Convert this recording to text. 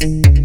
Thanks.